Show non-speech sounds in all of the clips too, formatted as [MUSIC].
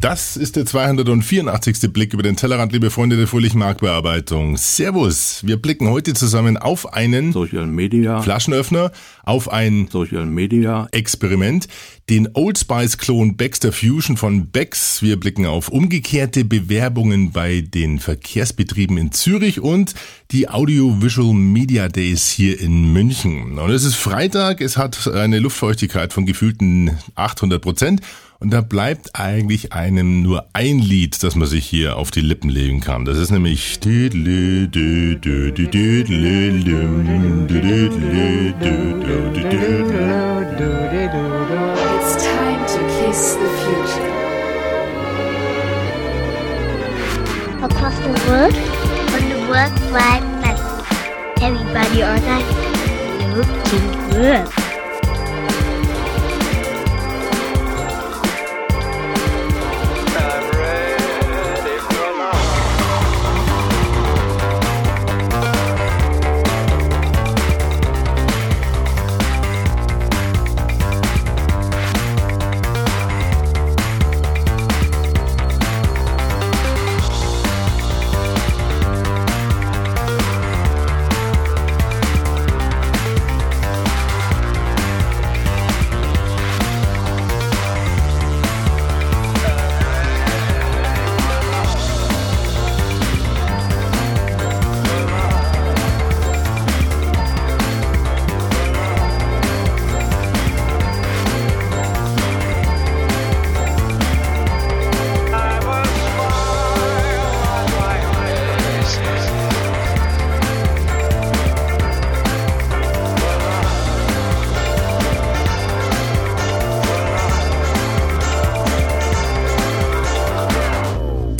Das ist der 284. Blick über den Tellerrand, liebe Freunde der fröhlichen Marktbearbeitung. Servus! Wir blicken heute zusammen auf einen Social Media Flaschenöffner, auf ein Social Media Experiment, den Old Spice Klon Baxter Fusion von Bex. Wir blicken auf umgekehrte Bewerbungen bei den Verkehrsbetrieben in Zürich und die Audiovisual Media Days hier in München. Und es ist Freitag, es hat eine Luftfeuchtigkeit von gefühlten 800 Prozent und da bleibt eigentlich einem nur ein Lied, das man sich hier auf die Lippen legen kann. Das ist nämlich It's time to kiss the future. Across the world, on the World Wide Web. Everybody on a looking good.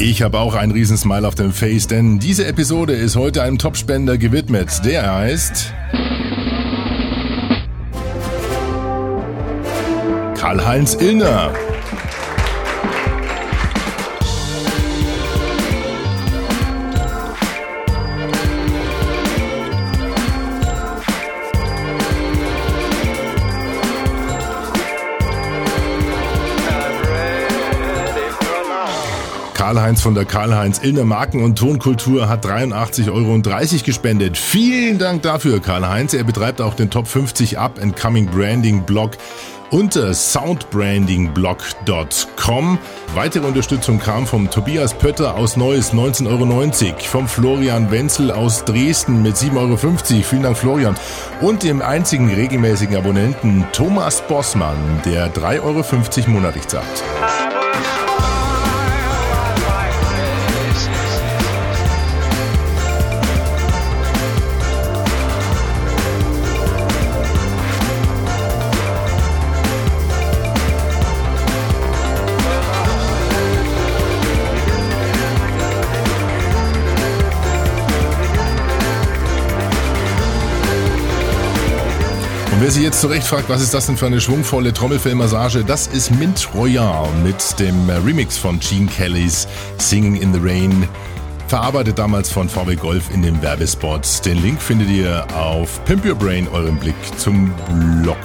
Ich habe auch einen Riesensmile auf dem Face, denn diese Episode ist heute einem Topspender gewidmet. Der heißt Karl-Heinz Illner. Karl-Heinz von der Karl-Heinz Illner Marken- und Tonkultur hat 83,30 Euro gespendet. Vielen Dank dafür, Karl-Heinz. Er betreibt auch den Top 50 Up and Coming Branding Blog unter soundbrandingblog.com. Weitere Unterstützung kam vom Tobias Pötter aus Neues 19,90 Euro, vom Florian Wenzel aus Dresden mit 7,50 Euro. Vielen Dank, Florian. Und dem einzigen regelmäßigen Abonnenten Thomas Bossmann, der 3,50 Euro monatlich zahlt. Und wer sich jetzt zurecht fragt, was ist das denn für eine schwungvolle Trommelfellmassage, das ist Mint Royale mit dem Remix von Gene Kellys Singing in the Rain. Verarbeitet damals von VW Golf in dem Werbespot. Den Link findet ihr auf Pimp Your Brain, eurem Blick zum Blog.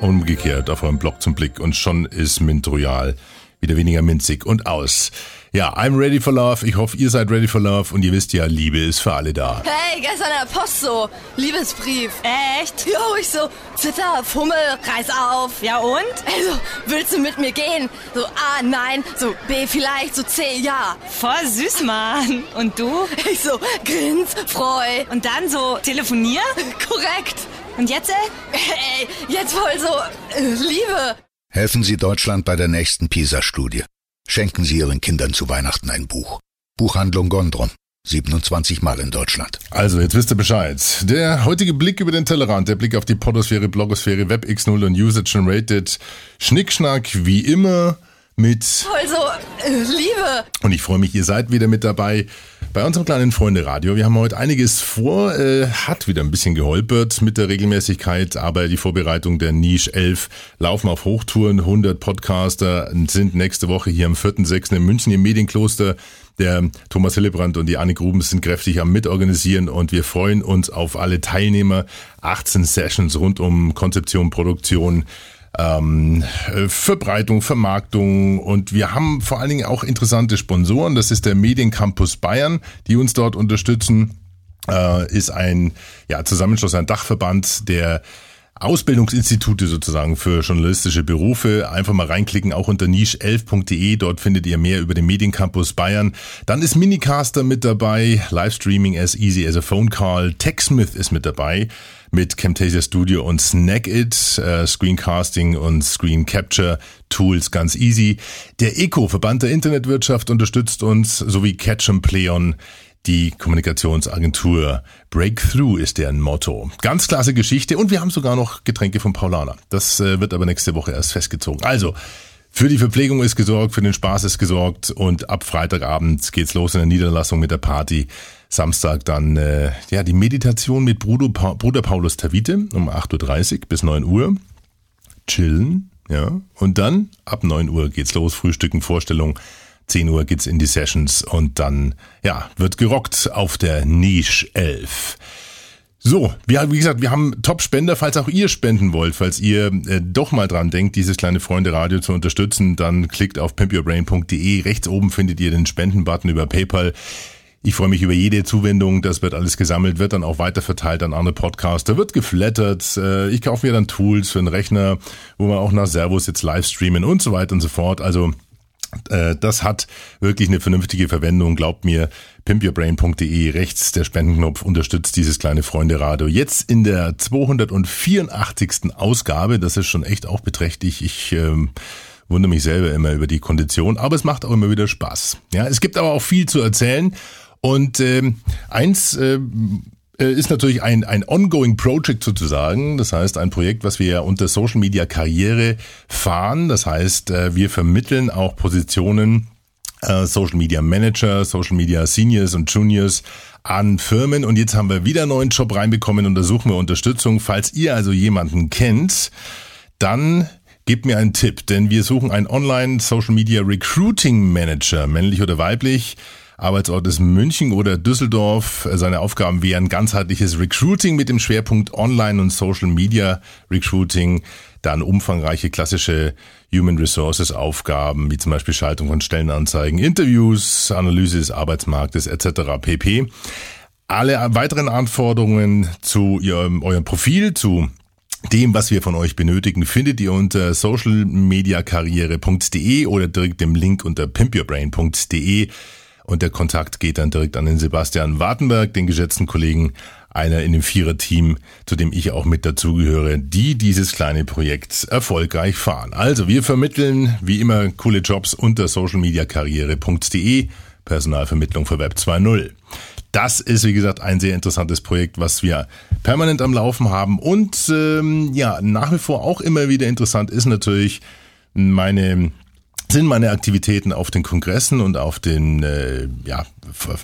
Umgekehrt auf eurem Blog zum Blick. Und schon ist Mint Royal wieder weniger minzig und aus. Ja, I'm ready for love. Ich hoffe, ihr seid ready for love und ihr wisst ja, Liebe ist für alle da. Hey, gestern in der Post so, Liebesbrief. Echt? [LAUGHS] Jo, ich so, Zitter, Fummel, reiß auf. Ja und? Also, willst du mit mir gehen? So, A, nein, so, B, vielleicht, so, C, ja. Voll süß, Mann. Und du? Ich so, grins, freu. Und dann so telefonieren? [LAUGHS] Korrekt. Und jetzt, ey? Ey, jetzt voll so, äh, Liebe. Helfen Sie Deutschland bei der nächsten PISA-Studie. Schenken Sie Ihren Kindern zu Weihnachten ein Buch. Buchhandlung Gondrum. 27 Mal in Deutschland. Also, jetzt wisst ihr Bescheid. Der heutige Blick über den Tellerrand, der Blick auf die Podosphäre, Blogosphäre, WebX0 und Usage and Rated. Schnickschnack wie immer mit Voll so, äh, Liebe. Und ich freue mich, ihr seid wieder mit dabei bei unserem kleinen Freunde-Radio. Wir haben heute einiges vor, äh, hat wieder ein bisschen geholpert mit der Regelmäßigkeit, aber die Vorbereitung der Niche 11 laufen auf Hochtouren. 100 Podcaster sind nächste Woche hier am 4.6. in München im Medienkloster. Der Thomas Hillebrand und die Annik Rubens sind kräftig am Mitorganisieren und wir freuen uns auf alle Teilnehmer. 18 Sessions rund um Konzeption, Produktion, ähm, äh, Verbreitung, Vermarktung und wir haben vor allen Dingen auch interessante Sponsoren. Das ist der Mediencampus Bayern, die uns dort unterstützen. Äh, ist ein ja, Zusammenschluss, ein Dachverband, der Ausbildungsinstitute sozusagen für journalistische Berufe. Einfach mal reinklicken, auch unter niche11.de. Dort findet ihr mehr über den Mediencampus Bayern. Dann ist Minicaster mit dabei, Livestreaming as easy as a phone call. TechSmith ist mit dabei mit Camtasia Studio und Snagit, äh, Screencasting und Screen Capture Tools ganz easy. Der ECO, Verband der Internetwirtschaft, unterstützt uns, sowie Catch and Play on die Kommunikationsagentur. Breakthrough ist deren Motto. Ganz klasse Geschichte und wir haben sogar noch Getränke von Paulana. Das äh, wird aber nächste Woche erst festgezogen. Also, für die Verpflegung ist gesorgt, für den Spaß ist gesorgt und ab Freitagabend geht's los in der Niederlassung mit der Party. Samstag dann äh, ja die Meditation mit Bruder, pa Bruder Paulus Tavite um 8.30 Uhr bis 9 Uhr. Chillen, ja. Und dann ab 9 Uhr geht's los, Frühstücken, Vorstellung. 10 Uhr geht's in die Sessions und dann, ja, wird gerockt auf der Niche 11. So, wir, wie gesagt, wir haben Top-Spender, falls auch ihr spenden wollt, falls ihr äh, doch mal dran denkt, dieses kleine Freunde-Radio zu unterstützen, dann klickt auf pimpyourbrain.de. Rechts oben findet ihr den Spenden-Button über PayPal. Ich freue mich über jede Zuwendung, das wird alles gesammelt, wird dann auch weiterverteilt an andere Podcaster, wird geflattert, äh, ich kaufe mir dann Tools für einen Rechner, wo wir auch nach Servus jetzt live streamen und so weiter und so fort. Also das hat wirklich eine vernünftige Verwendung, glaubt mir. pimpyourbrain.de, rechts der Spendenknopf unterstützt dieses kleine Freunde-Radio. Jetzt in der 284. Ausgabe, das ist schon echt auch beträchtlich. Ich ähm, wundere mich selber immer über die Kondition, aber es macht auch immer wieder Spaß. Ja, es gibt aber auch viel zu erzählen. Und ähm, eins äh, äh, ist natürlich ein, ein ongoing Project sozusagen. Das heißt, ein Projekt, was wir unter Social Media Karriere fahren. Das heißt, äh, wir vermitteln auch Positionen äh, Social Media Manager, Social Media Seniors und Juniors an Firmen. Und jetzt haben wir wieder einen neuen Job reinbekommen und da suchen wir Unterstützung. Falls ihr also jemanden kennt, dann gebt mir einen Tipp, denn wir suchen einen Online Social Media Recruiting Manager, männlich oder weiblich Arbeitsort ist München oder Düsseldorf. Seine Aufgaben wären ganzheitliches Recruiting mit dem Schwerpunkt Online- und Social Media Recruiting, dann umfangreiche klassische Human Resources Aufgaben, wie zum Beispiel Schaltung von Stellenanzeigen, Interviews, Analyse des Arbeitsmarktes etc. pp. Alle weiteren Anforderungen zu ihrem, eurem Profil, zu dem, was wir von euch benötigen, findet ihr unter socialmediakarriere.de oder direkt dem Link unter pimpyourbrain.de. Und der Kontakt geht dann direkt an den Sebastian Wartenberg, den geschätzten Kollegen, einer in dem Vierer-Team, zu dem ich auch mit dazugehöre, die dieses kleine Projekt erfolgreich fahren. Also wir vermitteln wie immer coole Jobs unter socialmediakarriere.de, Personalvermittlung für Web 2.0. Das ist, wie gesagt, ein sehr interessantes Projekt, was wir permanent am Laufen haben. Und ähm, ja, nach wie vor auch immer wieder interessant ist natürlich meine sind meine Aktivitäten auf den Kongressen und auf den, äh, ja,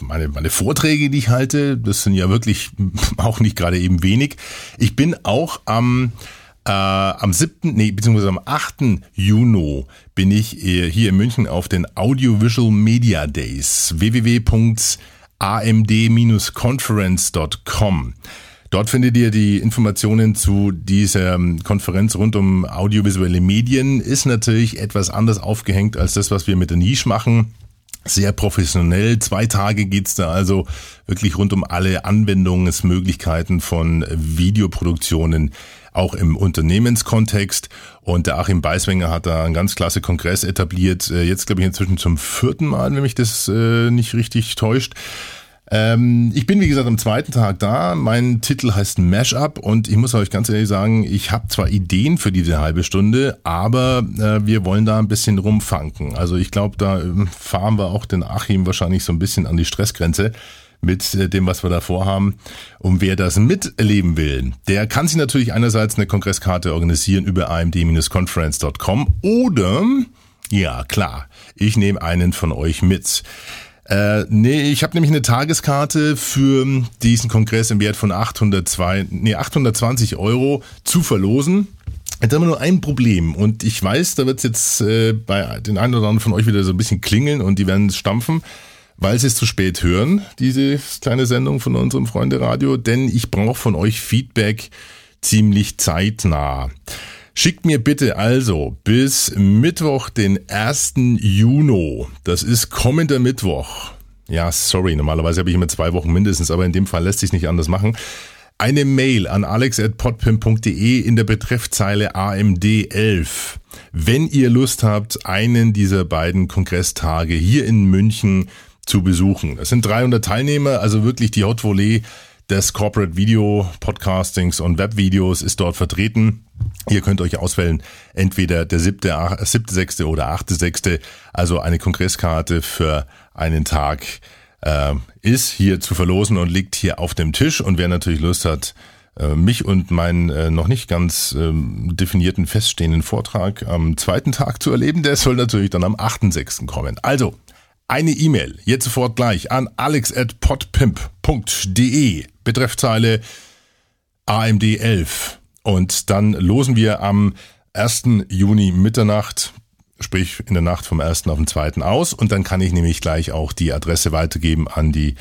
meine, meine Vorträge, die ich halte. Das sind ja wirklich [LAUGHS] auch nicht gerade eben wenig. Ich bin auch am äh, am 7., nee, beziehungsweise am 8. Juni bin ich hier in München auf den Audiovisual Media Days www.amd-conference.com. Dort findet ihr die Informationen zu dieser ähm, Konferenz rund um audiovisuelle Medien. Ist natürlich etwas anders aufgehängt als das, was wir mit der Nische machen. Sehr professionell. Zwei Tage geht's da also wirklich rund um alle Anwendungsmöglichkeiten von Videoproduktionen, auch im Unternehmenskontext. Und der Achim Beiswenger hat da einen ganz klasse Kongress etabliert. Äh, jetzt glaube ich inzwischen zum vierten Mal, wenn mich das äh, nicht richtig täuscht. Ähm, ich bin, wie gesagt, am zweiten Tag da. Mein Titel heißt Mashup und ich muss euch ganz ehrlich sagen, ich habe zwar Ideen für diese halbe Stunde, aber äh, wir wollen da ein bisschen rumfanken. Also ich glaube, da äh, fahren wir auch den Achim wahrscheinlich so ein bisschen an die Stressgrenze mit äh, dem, was wir da vorhaben. Und wer das miterleben will, der kann sich natürlich einerseits eine Kongresskarte organisieren über amd-conference.com oder, ja klar, ich nehme einen von euch mit. Äh, nee, ich habe nämlich eine Tageskarte für diesen Kongress im Wert von 802, nee, 820 Euro zu verlosen. Jetzt haben wir nur ein Problem und ich weiß, da wird es jetzt äh, bei den einen oder anderen von euch wieder so ein bisschen klingeln und die werden stampfen, weil sie es zu spät hören, diese kleine Sendung von unserem Freunde Radio, denn ich brauche von euch Feedback ziemlich zeitnah. Schickt mir bitte also bis Mittwoch, den 1. Juni. Das ist kommender Mittwoch. Ja, sorry, normalerweise habe ich immer zwei Wochen mindestens, aber in dem Fall lässt sich nicht anders machen. Eine Mail an alex.podpim.de in der Betreffzeile AMD11. Wenn ihr Lust habt, einen dieser beiden Kongresstage hier in München zu besuchen. Es sind 300 Teilnehmer, also wirklich die Hot Volley des Corporate Video Podcastings und Webvideos ist dort vertreten. Ihr könnt euch auswählen, entweder der siebte, siebte, sechste oder achte, sechste, also eine Kongresskarte für einen Tag äh, ist hier zu verlosen und liegt hier auf dem Tisch. Und wer natürlich Lust hat, äh, mich und meinen äh, noch nicht ganz ähm, definierten feststehenden Vortrag am zweiten Tag zu erleben, der soll natürlich dann am 8.6. kommen. Also, eine E-Mail, jetzt sofort gleich an alex.podpimp.de, Betreffzeile AMD 11. Und dann losen wir am 1. Juni Mitternacht, sprich in der Nacht vom 1. auf den 2. aus. Und dann kann ich nämlich gleich auch die Adresse weitergeben an die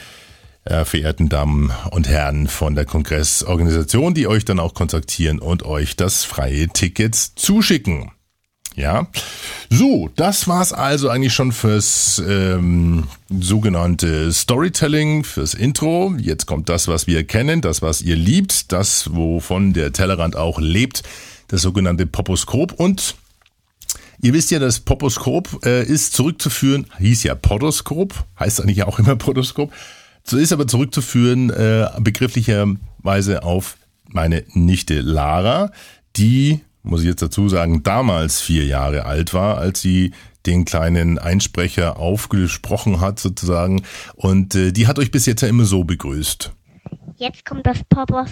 äh, verehrten Damen und Herren von der Kongressorganisation, die euch dann auch kontaktieren und euch das freie Ticket zuschicken. Ja, so, das war's also eigentlich schon fürs ähm, sogenannte Storytelling, fürs Intro. Jetzt kommt das, was wir kennen, das, was ihr liebt, das, wovon der Tellerrand auch lebt, das sogenannte Poposkop. Und ihr wisst ja, das Poposkop äh, ist zurückzuführen, hieß ja Podoskop, heißt eigentlich auch immer Podoskop, ist aber zurückzuführen äh, begrifflicherweise auf meine Nichte Lara, die muss ich jetzt dazu sagen, damals vier Jahre alt war, als sie den kleinen Einsprecher aufgesprochen hat sozusagen. Und äh, die hat euch bis jetzt ja immer so begrüßt. Jetzt kommt das Poppers,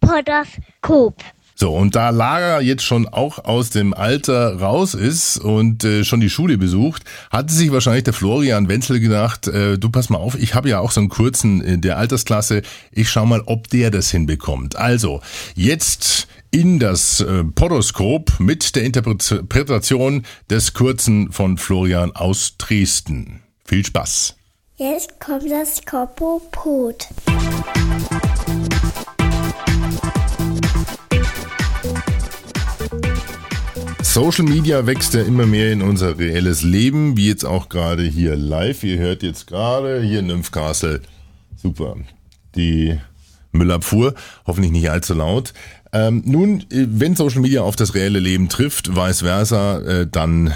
Podoskop. So, und da Lara jetzt schon auch aus dem Alter raus ist und äh, schon die Schule besucht, hatte sich wahrscheinlich der Florian Wenzel gedacht, äh, du pass mal auf, ich habe ja auch so einen kurzen in der Altersklasse, ich schau mal, ob der das hinbekommt. Also, jetzt in das äh, Podoskop mit der Interpretation des Kurzen von Florian aus Dresden. Viel Spaß. Jetzt kommt das Kopopod. Social Media wächst ja immer mehr in unser reelles Leben, wie jetzt auch gerade hier live. Ihr hört jetzt gerade hier in Nymphcastle. Super. Die Müllabfuhr, hoffentlich nicht allzu laut. Ähm, nun, äh, wenn Social Media auf das reelle Leben trifft, vice versa, äh, dann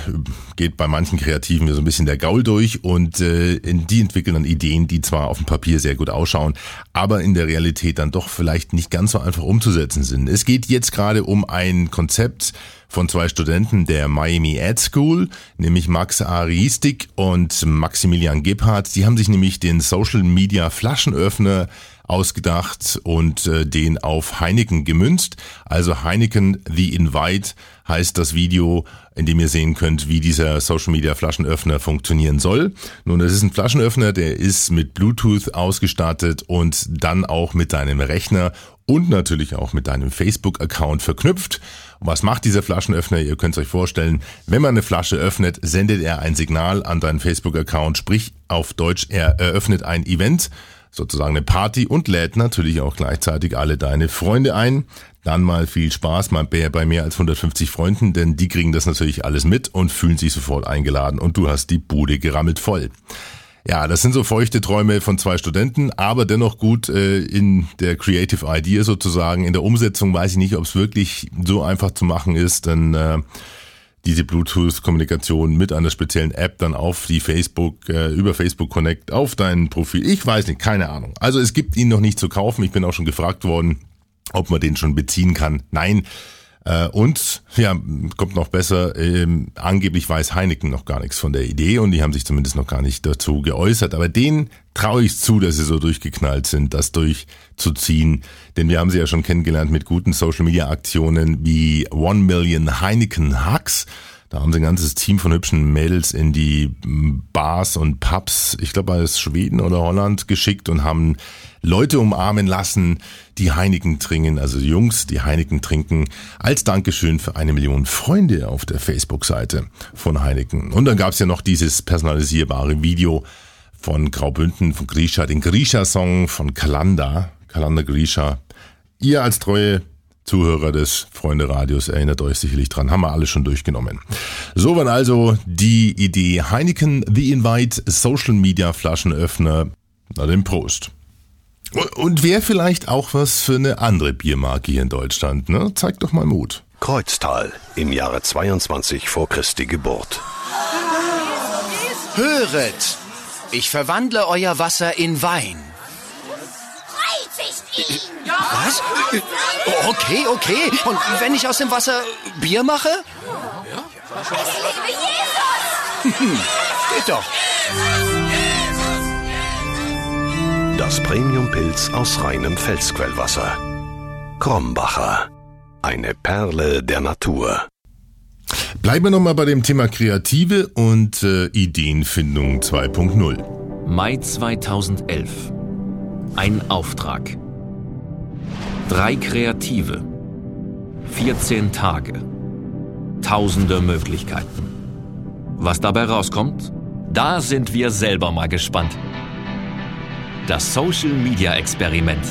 geht bei manchen Kreativen so ein bisschen der Gaul durch und äh, die entwickeln dann Ideen, die zwar auf dem Papier sehr gut ausschauen, aber in der Realität dann doch vielleicht nicht ganz so einfach umzusetzen sind. Es geht jetzt gerade um ein Konzept von zwei Studenten der Miami Ad School, nämlich Max Aristik und Maximilian Gebhardt. Die haben sich nämlich den Social Media Flaschenöffner ausgedacht und äh, den auf Heineken gemünzt. Also Heineken The Invite heißt das Video, in dem ihr sehen könnt, wie dieser Social Media Flaschenöffner funktionieren soll. Nun, das ist ein Flaschenöffner, der ist mit Bluetooth ausgestattet und dann auch mit deinem Rechner und natürlich auch mit deinem Facebook-Account verknüpft. Was macht dieser Flaschenöffner? Ihr könnt es euch vorstellen, wenn man eine Flasche öffnet, sendet er ein Signal an deinen Facebook-Account, sprich auf Deutsch, er eröffnet ein Event sozusagen eine Party und lädt natürlich auch gleichzeitig alle deine Freunde ein. Dann mal viel Spaß mal bei mehr als 150 Freunden, denn die kriegen das natürlich alles mit und fühlen sich sofort eingeladen und du hast die Bude gerammelt voll. Ja, das sind so feuchte Träume von zwei Studenten, aber dennoch gut äh, in der Creative Idea sozusagen. In der Umsetzung weiß ich nicht, ob es wirklich so einfach zu machen ist, denn äh, diese Bluetooth-Kommunikation mit einer speziellen App dann auf die Facebook, äh, über Facebook Connect auf dein Profil. Ich weiß nicht, keine Ahnung. Also es gibt ihn noch nicht zu kaufen. Ich bin auch schon gefragt worden, ob man den schon beziehen kann. Nein, äh, und ja, kommt noch besser, ähm, angeblich weiß Heineken noch gar nichts von der Idee und die haben sich zumindest noch gar nicht dazu geäußert. Aber denen traue ich zu, dass sie so durchgeknallt sind, das durchzuziehen. Denn wir haben sie ja schon kennengelernt mit guten Social-Media-Aktionen wie One Million Heineken Hugs. Da haben sie ein ganzes Team von hübschen Mädels in die Bars und Pubs, ich glaube aus Schweden oder Holland, geschickt und haben Leute umarmen lassen, die Heineken trinken, also Jungs, die Heineken trinken, als Dankeschön für eine Million Freunde auf der Facebook-Seite von Heineken. Und dann gab's ja noch dieses personalisierbare Video von Graubünden, von Grisha, den Grisha-Song von Kalanda, Kalanda Grisha. Ihr als treue Zuhörer des Freunde Radios erinnert euch sicherlich dran, haben wir alle schon durchgenommen. So waren also die Idee Heineken The Invite Social Media Flaschenöffner. Na den Prost. Und wäre vielleicht auch was für eine andere Biermarke hier in Deutschland, ne? Zeigt doch mal Mut. Kreuztal im Jahre 22 vor Christi Geburt. Höret! Ich verwandle euer Wasser in Wein. Was? Okay, okay. Und wenn ich aus dem Wasser Bier mache? Geht doch. Das Premium-Pilz aus reinem Felsquellwasser. Krombacher. Eine Perle der Natur. Bleiben wir nochmal bei dem Thema Kreative und äh, Ideenfindung 2.0. Mai 2011. Ein Auftrag. Drei Kreative. 14 Tage. Tausende Möglichkeiten. Was dabei rauskommt? Da sind wir selber mal gespannt. Das Social Media Experiment.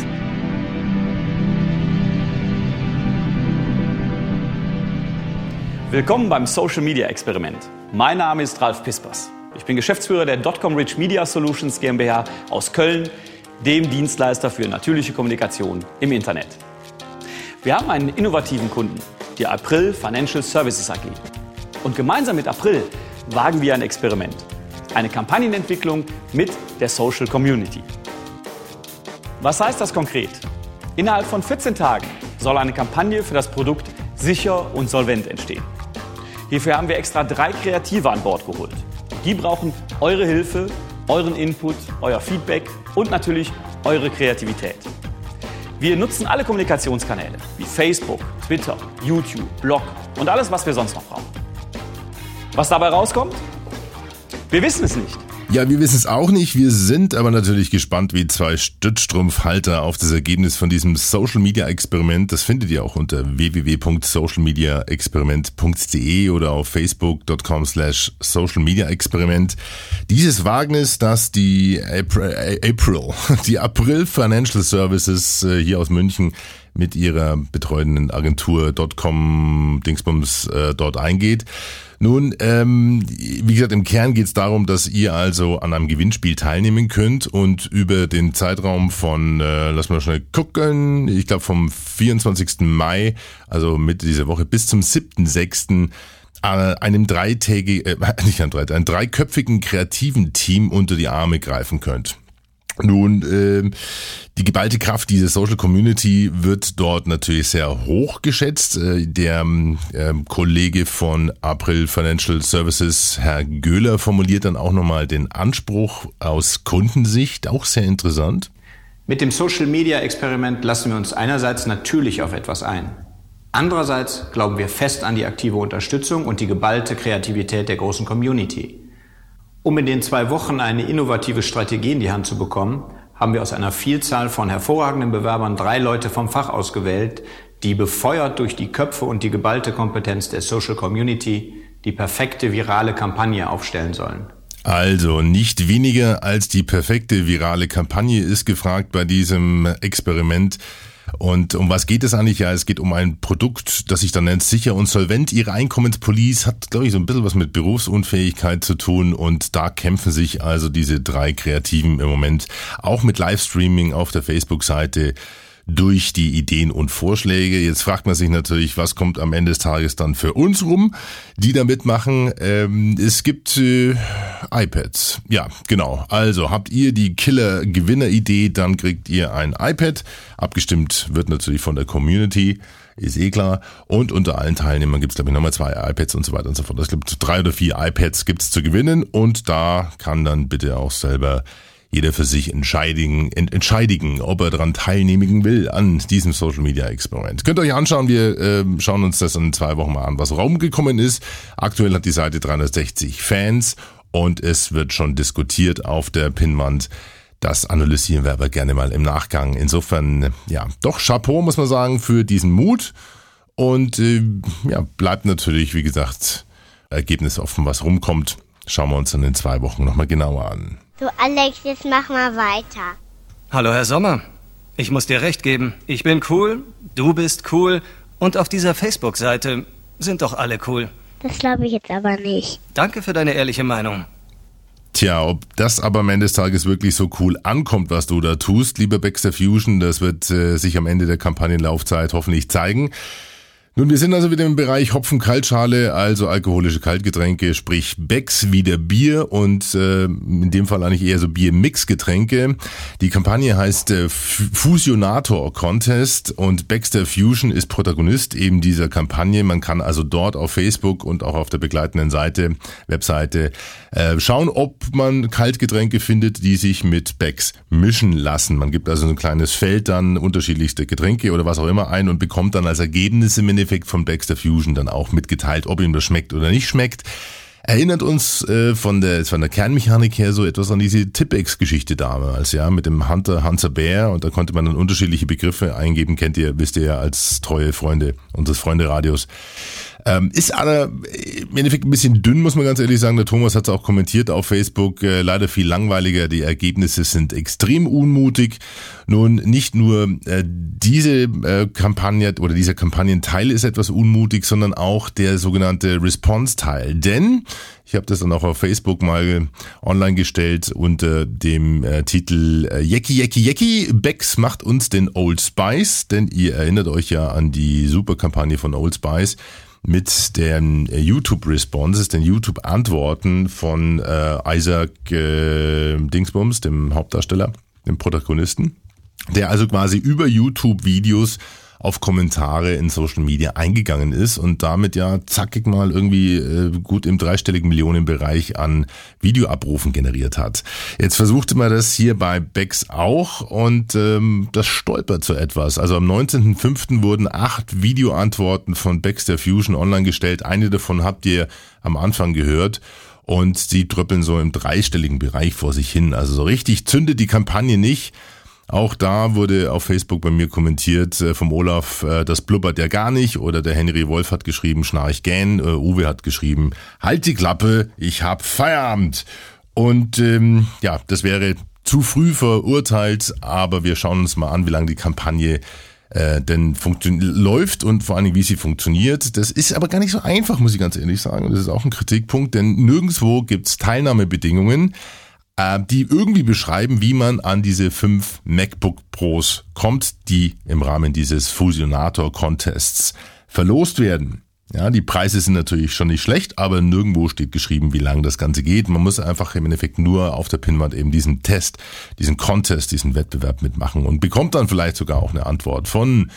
Willkommen beim Social Media Experiment. Mein Name ist Ralf Pispers. Ich bin Geschäftsführer der Dotcom Rich Media Solutions GmbH aus Köln, dem Dienstleister für natürliche Kommunikation im Internet. Wir haben einen innovativen Kunden, die April Financial Services AG. Und gemeinsam mit April wagen wir ein Experiment. Eine Kampagnenentwicklung mit der Social Community. Was heißt das konkret? Innerhalb von 14 Tagen soll eine Kampagne für das Produkt sicher und solvent entstehen. Hierfür haben wir extra drei Kreative an Bord geholt. Die brauchen eure Hilfe, euren Input, euer Feedback und natürlich eure Kreativität. Wir nutzen alle Kommunikationskanäle wie Facebook, Twitter, YouTube, Blog und alles, was wir sonst noch brauchen. Was dabei rauskommt? Wir wissen es nicht. Ja, wir wissen es auch nicht. Wir sind aber natürlich gespannt wie zwei Stützstrumpfhalter auf das Ergebnis von diesem Social Media Experiment. Das findet ihr auch unter www.socialmediaexperiment.de oder auf facebook.com slash social media experiment. Dieses Wagnis, das die April, April [LAUGHS] die April Financial Services äh, hier aus München mit ihrer betreuenden Agentur .com Dingsbums äh, dort eingeht. Nun, ähm, wie gesagt, im Kern geht es darum, dass ihr also an einem Gewinnspiel teilnehmen könnt und über den Zeitraum von, äh, lass mal schnell gucken, ich glaube vom 24. Mai, also Mitte dieser Woche, bis zum 7.6 einem dreitägigen, äh, [LAUGHS] nicht einem, drei, einem dreiköpfigen kreativen Team unter die Arme greifen könnt. Nun, äh, die geballte Kraft dieser Social Community wird dort natürlich sehr hoch geschätzt. Äh, der äh, Kollege von April Financial Services, Herr Göhler, formuliert dann auch nochmal den Anspruch aus Kundensicht, auch sehr interessant. Mit dem Social Media Experiment lassen wir uns einerseits natürlich auf etwas ein. Andererseits glauben wir fest an die aktive Unterstützung und die geballte Kreativität der großen Community. Um in den zwei Wochen eine innovative Strategie in die Hand zu bekommen, haben wir aus einer Vielzahl von hervorragenden Bewerbern drei Leute vom Fach ausgewählt, die befeuert durch die Köpfe und die geballte Kompetenz der Social Community die perfekte virale Kampagne aufstellen sollen. Also nicht weniger als die perfekte virale Kampagne ist gefragt bei diesem Experiment. Und um was geht es eigentlich? Ja, es geht um ein Produkt, das sich dann nennt sicher und solvent. Ihre Einkommenspolice hat, glaube ich, so ein bisschen was mit Berufsunfähigkeit zu tun. Und da kämpfen sich also diese drei Kreativen im Moment auch mit Livestreaming auf der Facebook-Seite durch die Ideen und Vorschläge. Jetzt fragt man sich natürlich, was kommt am Ende des Tages dann für uns rum, die da mitmachen. Ähm, es gibt äh, iPads. Ja, genau. Also habt ihr die Killer-Gewinner-Idee, dann kriegt ihr ein iPad. Abgestimmt wird natürlich von der Community. Ist eh klar. Und unter allen Teilnehmern gibt es, glaube ich, nochmal zwei iPads und so weiter und so fort. Es gibt drei oder vier iPads gibt's zu gewinnen und da kann dann bitte auch selber jeder für sich entscheidigen, ent, entscheidigen, ob er daran teilnehmen will an diesem Social Media Experiment. Könnt ihr euch anschauen, wir äh, schauen uns das in zwei Wochen mal an, was rumgekommen ist. Aktuell hat die Seite 360 Fans und es wird schon diskutiert auf der Pinwand. Das analysieren wir aber gerne mal im Nachgang. Insofern, ja, doch Chapeau, muss man sagen, für diesen Mut. Und äh, ja, bleibt natürlich, wie gesagt, Ergebnis offen, was rumkommt. Schauen wir uns dann in zwei Wochen nochmal genauer an. So, Alex, jetzt mach mal weiter. Hallo, Herr Sommer. Ich muss dir recht geben. Ich bin cool, du bist cool und auf dieser Facebook-Seite sind doch alle cool. Das glaube ich jetzt aber nicht. Danke für deine ehrliche Meinung. Tja, ob das aber am Ende des Tages wirklich so cool ankommt, was du da tust, lieber Baxter Fusion, das wird äh, sich am Ende der Kampagnenlaufzeit hoffentlich zeigen. Nun, wir sind also wieder im Bereich Hopfen-Kaltschale, also alkoholische Kaltgetränke, sprich Becks wieder Bier und äh, in dem Fall eigentlich eher so Bier-Mix-Getränke. Die Kampagne heißt äh, Fusionator Contest und Baxter Fusion ist Protagonist eben dieser Kampagne. Man kann also dort auf Facebook und auch auf der begleitenden Seite, Webseite äh, schauen, ob man Kaltgetränke findet, die sich mit Becks mischen lassen. Man gibt also ein kleines Feld dann unterschiedlichste Getränke oder was auch immer ein und bekommt dann als Ergebnis im Endeffekt Endeffekt von Baxter Fusion dann auch mitgeteilt, ob ihm das schmeckt oder nicht schmeckt. Erinnert uns äh, von der von der Kernmechanik her so etwas an diese Tippex-Geschichte damals, ja, mit dem Hunter Hunter Bär und da konnte man dann unterschiedliche Begriffe eingeben, kennt ihr, wisst ihr ja als treue Freunde unseres Freunde-Radios. Ähm, ist aber im Endeffekt ein bisschen dünn, muss man ganz ehrlich sagen. Der Thomas hat es auch kommentiert auf Facebook. Äh, leider viel langweiliger. Die Ergebnisse sind extrem unmutig. Nun, nicht nur äh, diese äh, Kampagne oder dieser Kampagnenteil ist etwas unmutig, sondern auch der sogenannte Response-Teil. Denn ich habe das dann auch auf Facebook mal online gestellt unter dem äh, Titel äh, Yeki Yeki Yeki. Becks macht uns den Old Spice, denn ihr erinnert euch ja an die Superkampagne von Old Spice mit den äh, YouTube-Responses, den YouTube-Antworten von äh, Isaac äh, Dingsbums, dem Hauptdarsteller, dem Protagonisten, der also quasi über YouTube-Videos auf Kommentare in Social Media eingegangen ist und damit ja zackig mal irgendwie äh, gut im dreistelligen Millionenbereich an Videoabrufen generiert hat. Jetzt versuchte man das hier bei Bex auch und ähm, das stolpert so etwas. Also am 19.05. wurden acht Videoantworten von Bex der Fusion online gestellt. Eine davon habt ihr am Anfang gehört und sie tröppeln so im dreistelligen Bereich vor sich hin. Also so richtig zündet die Kampagne nicht. Auch da wurde auf Facebook bei mir kommentiert äh, vom Olaf, äh, das blubbert ja gar nicht. Oder der Henry Wolf hat geschrieben, schnarch gähn. Äh, Uwe hat geschrieben, halt die Klappe, ich hab Feierabend. Und ähm, ja, das wäre zu früh verurteilt, aber wir schauen uns mal an, wie lange die Kampagne äh, denn läuft und vor allen Dingen, wie sie funktioniert. Das ist aber gar nicht so einfach, muss ich ganz ehrlich sagen. Das ist auch ein Kritikpunkt, denn nirgendwo gibt's Teilnahmebedingungen. Äh, die irgendwie beschreiben, wie man an diese fünf MacBook Pros kommt, die im Rahmen dieses Fusionator Contests verlost werden. Ja, die Preise sind natürlich schon nicht schlecht, aber nirgendwo steht geschrieben, wie lange das Ganze geht. Man muss einfach im Endeffekt nur auf der Pinwand eben diesen Test, diesen Contest, diesen Wettbewerb mitmachen und bekommt dann vielleicht sogar auch eine Antwort von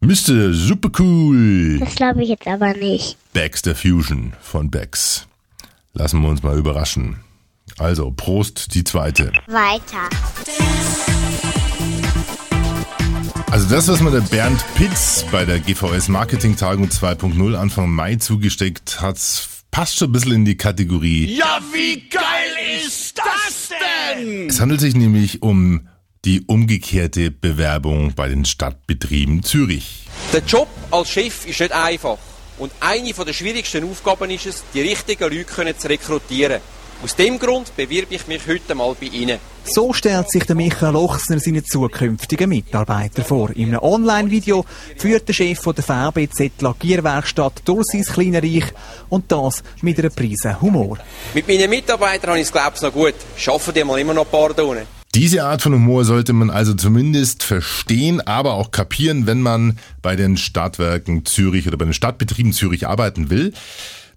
Mr. Supercool. Das glaube ich jetzt aber nicht. Baxter Fusion von Bex. Lassen wir uns mal überraschen. Also, Prost, die zweite. Weiter. Also das, was mir der Bernd Pitz bei der GVS Marketing Tagung 2.0 Anfang Mai zugesteckt hat, passt schon ein bisschen in die Kategorie. Ja, wie geil ist das denn? Es handelt sich nämlich um die umgekehrte Bewerbung bei den Stadtbetrieben Zürich. Der Job als Chef ist nicht einfach. Und eine der schwierigsten Aufgaben ist es, die richtigen Leute zu rekrutieren. Aus dem Grund bewirbe ich mich heute mal bei Ihnen. So stellt sich der Michael Ochsner seine zukünftigen Mitarbeiter vor. In einem Online-Video führt der Chef der VBZ Lackierwerkstatt durch sein kleines Reich und das mit einer Prise Humor. Mit meinen Mitarbeitern habe ich es, glaube ich, noch gut. Schaffen die mal immer noch ein paar Stunden. Diese Art von Humor sollte man also zumindest verstehen, aber auch kapieren, wenn man bei den Stadtwerken Zürich oder bei den Stadtbetrieben Zürich arbeiten will.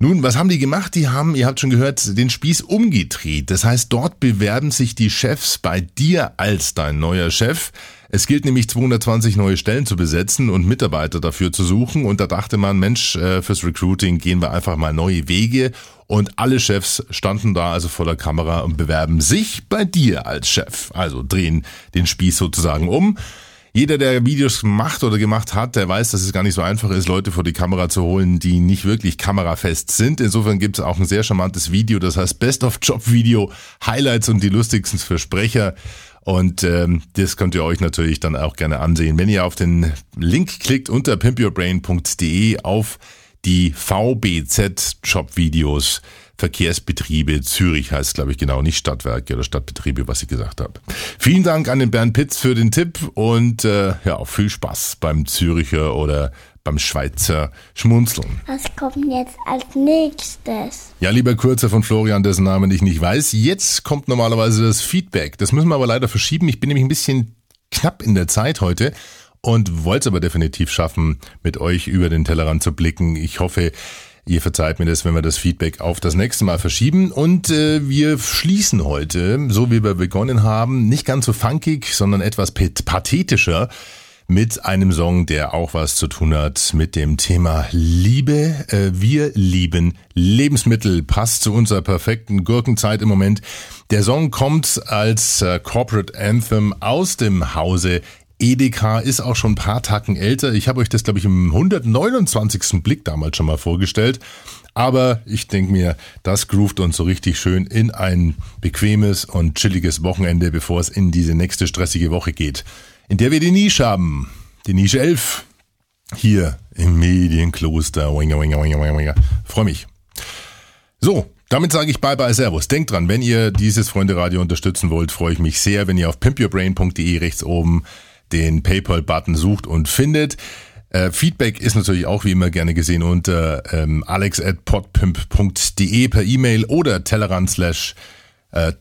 Nun, was haben die gemacht? Die haben, ihr habt schon gehört, den Spieß umgedreht. Das heißt, dort bewerben sich die Chefs bei dir als dein neuer Chef. Es gilt nämlich 220 neue Stellen zu besetzen und Mitarbeiter dafür zu suchen. Und da dachte man, Mensch, äh, fürs Recruiting gehen wir einfach mal neue Wege. Und alle Chefs standen da also vor der Kamera und bewerben sich bei dir als Chef. Also drehen den Spieß sozusagen um. Jeder, der Videos macht oder gemacht hat, der weiß, dass es gar nicht so einfach ist, Leute vor die Kamera zu holen, die nicht wirklich kamerafest sind. Insofern gibt es auch ein sehr charmantes Video, das heißt Best of Job Video, Highlights und die lustigsten Versprecher. Und ähm, das könnt ihr euch natürlich dann auch gerne ansehen. Wenn ihr auf den Link klickt unter pimpyourbrain.de auf die VBZ Job Videos, Verkehrsbetriebe Zürich heißt, glaube ich, genau, nicht Stadtwerke oder Stadtbetriebe, was ich gesagt habe. Vielen Dank an den Bernd Pitz für den Tipp und äh, ja, viel Spaß beim Züricher oder beim Schweizer Schmunzeln. Was kommt jetzt als nächstes? Ja, lieber Kurzer von Florian, dessen Namen ich nicht weiß. Jetzt kommt normalerweise das Feedback. Das müssen wir aber leider verschieben. Ich bin nämlich ein bisschen knapp in der Zeit heute und wollte es aber definitiv schaffen, mit euch über den Tellerrand zu blicken. Ich hoffe, Ihr verzeiht mir das, wenn wir das Feedback auf das nächste Mal verschieben. Und äh, wir schließen heute, so wie wir begonnen haben, nicht ganz so funkig, sondern etwas pathetischer mit einem Song, der auch was zu tun hat mit dem Thema Liebe. Äh, wir lieben Lebensmittel. Passt zu unserer perfekten Gurkenzeit im Moment. Der Song kommt als äh, Corporate Anthem aus dem Hause Edeka ist auch schon ein paar Tacken älter. Ich habe euch das, glaube ich, im 129. Blick damals schon mal vorgestellt. Aber ich denke mir, das groovt uns so richtig schön in ein bequemes und chilliges Wochenende, bevor es in diese nächste stressige Woche geht, in der wir die Nische haben. Die Nische 11. Hier im Medienkloster. Winger, winger, winger, winger, winger. Freue mich. So, damit sage ich bye bye Servus. Denkt dran, wenn ihr dieses Freunde Radio unterstützen wollt, freue ich mich sehr, wenn ihr auf pimpyourbrain.de rechts oben den PayPal-Button sucht und findet. Äh, Feedback ist natürlich auch wie immer gerne gesehen unter ähm, alex at podpimp.de per E-Mail oder tellerrand slash äh,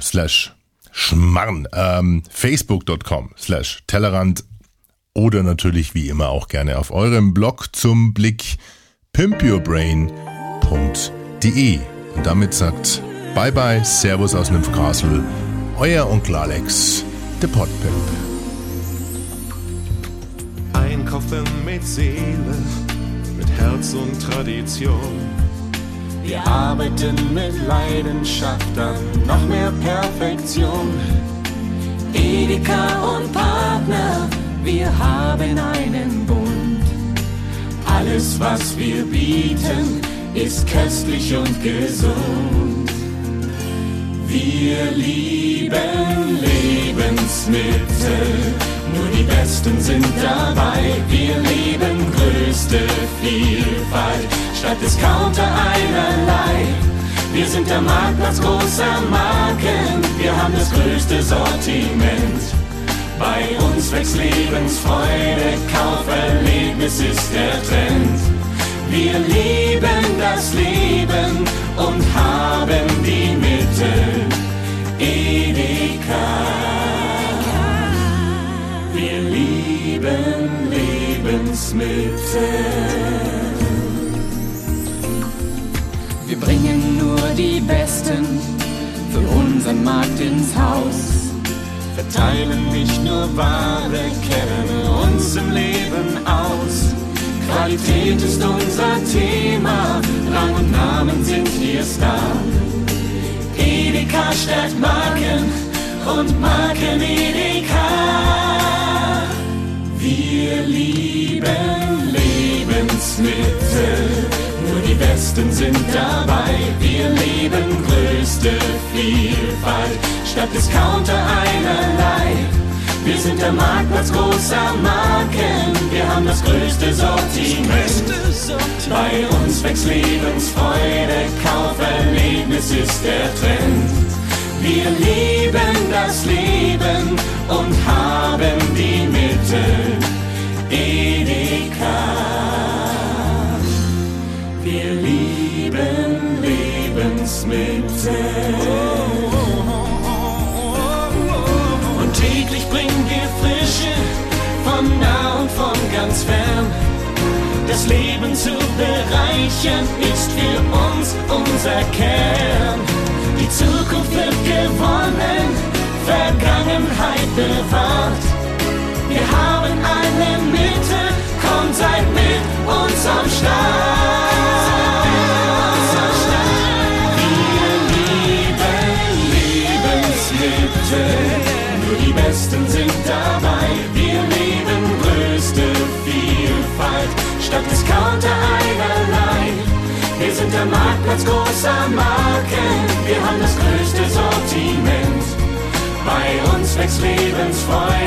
slash schmarrn, ähm, facebook.com slash tellerrand oder natürlich wie immer auch gerne auf eurem Blog zum Blick pimpyourbrain.de. Und damit sagt Bye bye, Servus aus Nymphcastle, euer Onkel Alex, der Podpimp. Einkaufen mit Seele, mit Herz und Tradition. Wir arbeiten mit Leidenschaft an noch mehr Perfektion. Edeka und Partner, wir haben einen Bund. Alles, was wir bieten, ist köstlich und gesund. Wir lieben Lebensmittel nur die Besten sind dabei. Wir lieben größte Vielfalt, statt Discounter einerlei. Wir sind der Marktplatz großer Marken, wir haben das größte Sortiment. Bei uns wächst Lebensfreude, Kauferlebnis ist der Trend. Wir lieben das Leben und haben die Mittel. Edeka. Wir lieben Lebensmittel. Wir bringen nur die Besten für unseren Markt ins Haus. Verteilen nicht nur Ware, kennen uns im Leben aus. Qualität ist unser Thema, Rang und Namen sind hier Star. Edeka stärkt Marken und Marken Edeka. Wir lieben Lebensmittel, nur die Besten sind dabei. Wir lieben größte Vielfalt, statt Discounter einerlei. Wir sind der Marktplatz großer Marken, wir haben das größte Sortiment. Bei uns wächst Lebensfreude, Kauferlebnis ist der Trend. Wir lieben das Leben und haben zu bereichern ist für uns unser Kern. Die Zukunft wird gewonnen Vergangenheit bewahrt. Wir haben eine Mitte, kommt, seid mit uns am Start. Statt Discounter einerlei. Wir sind der Marktplatz großer Marken, wir haben das größte Sortiment. Bei uns wächst Lebensfreude,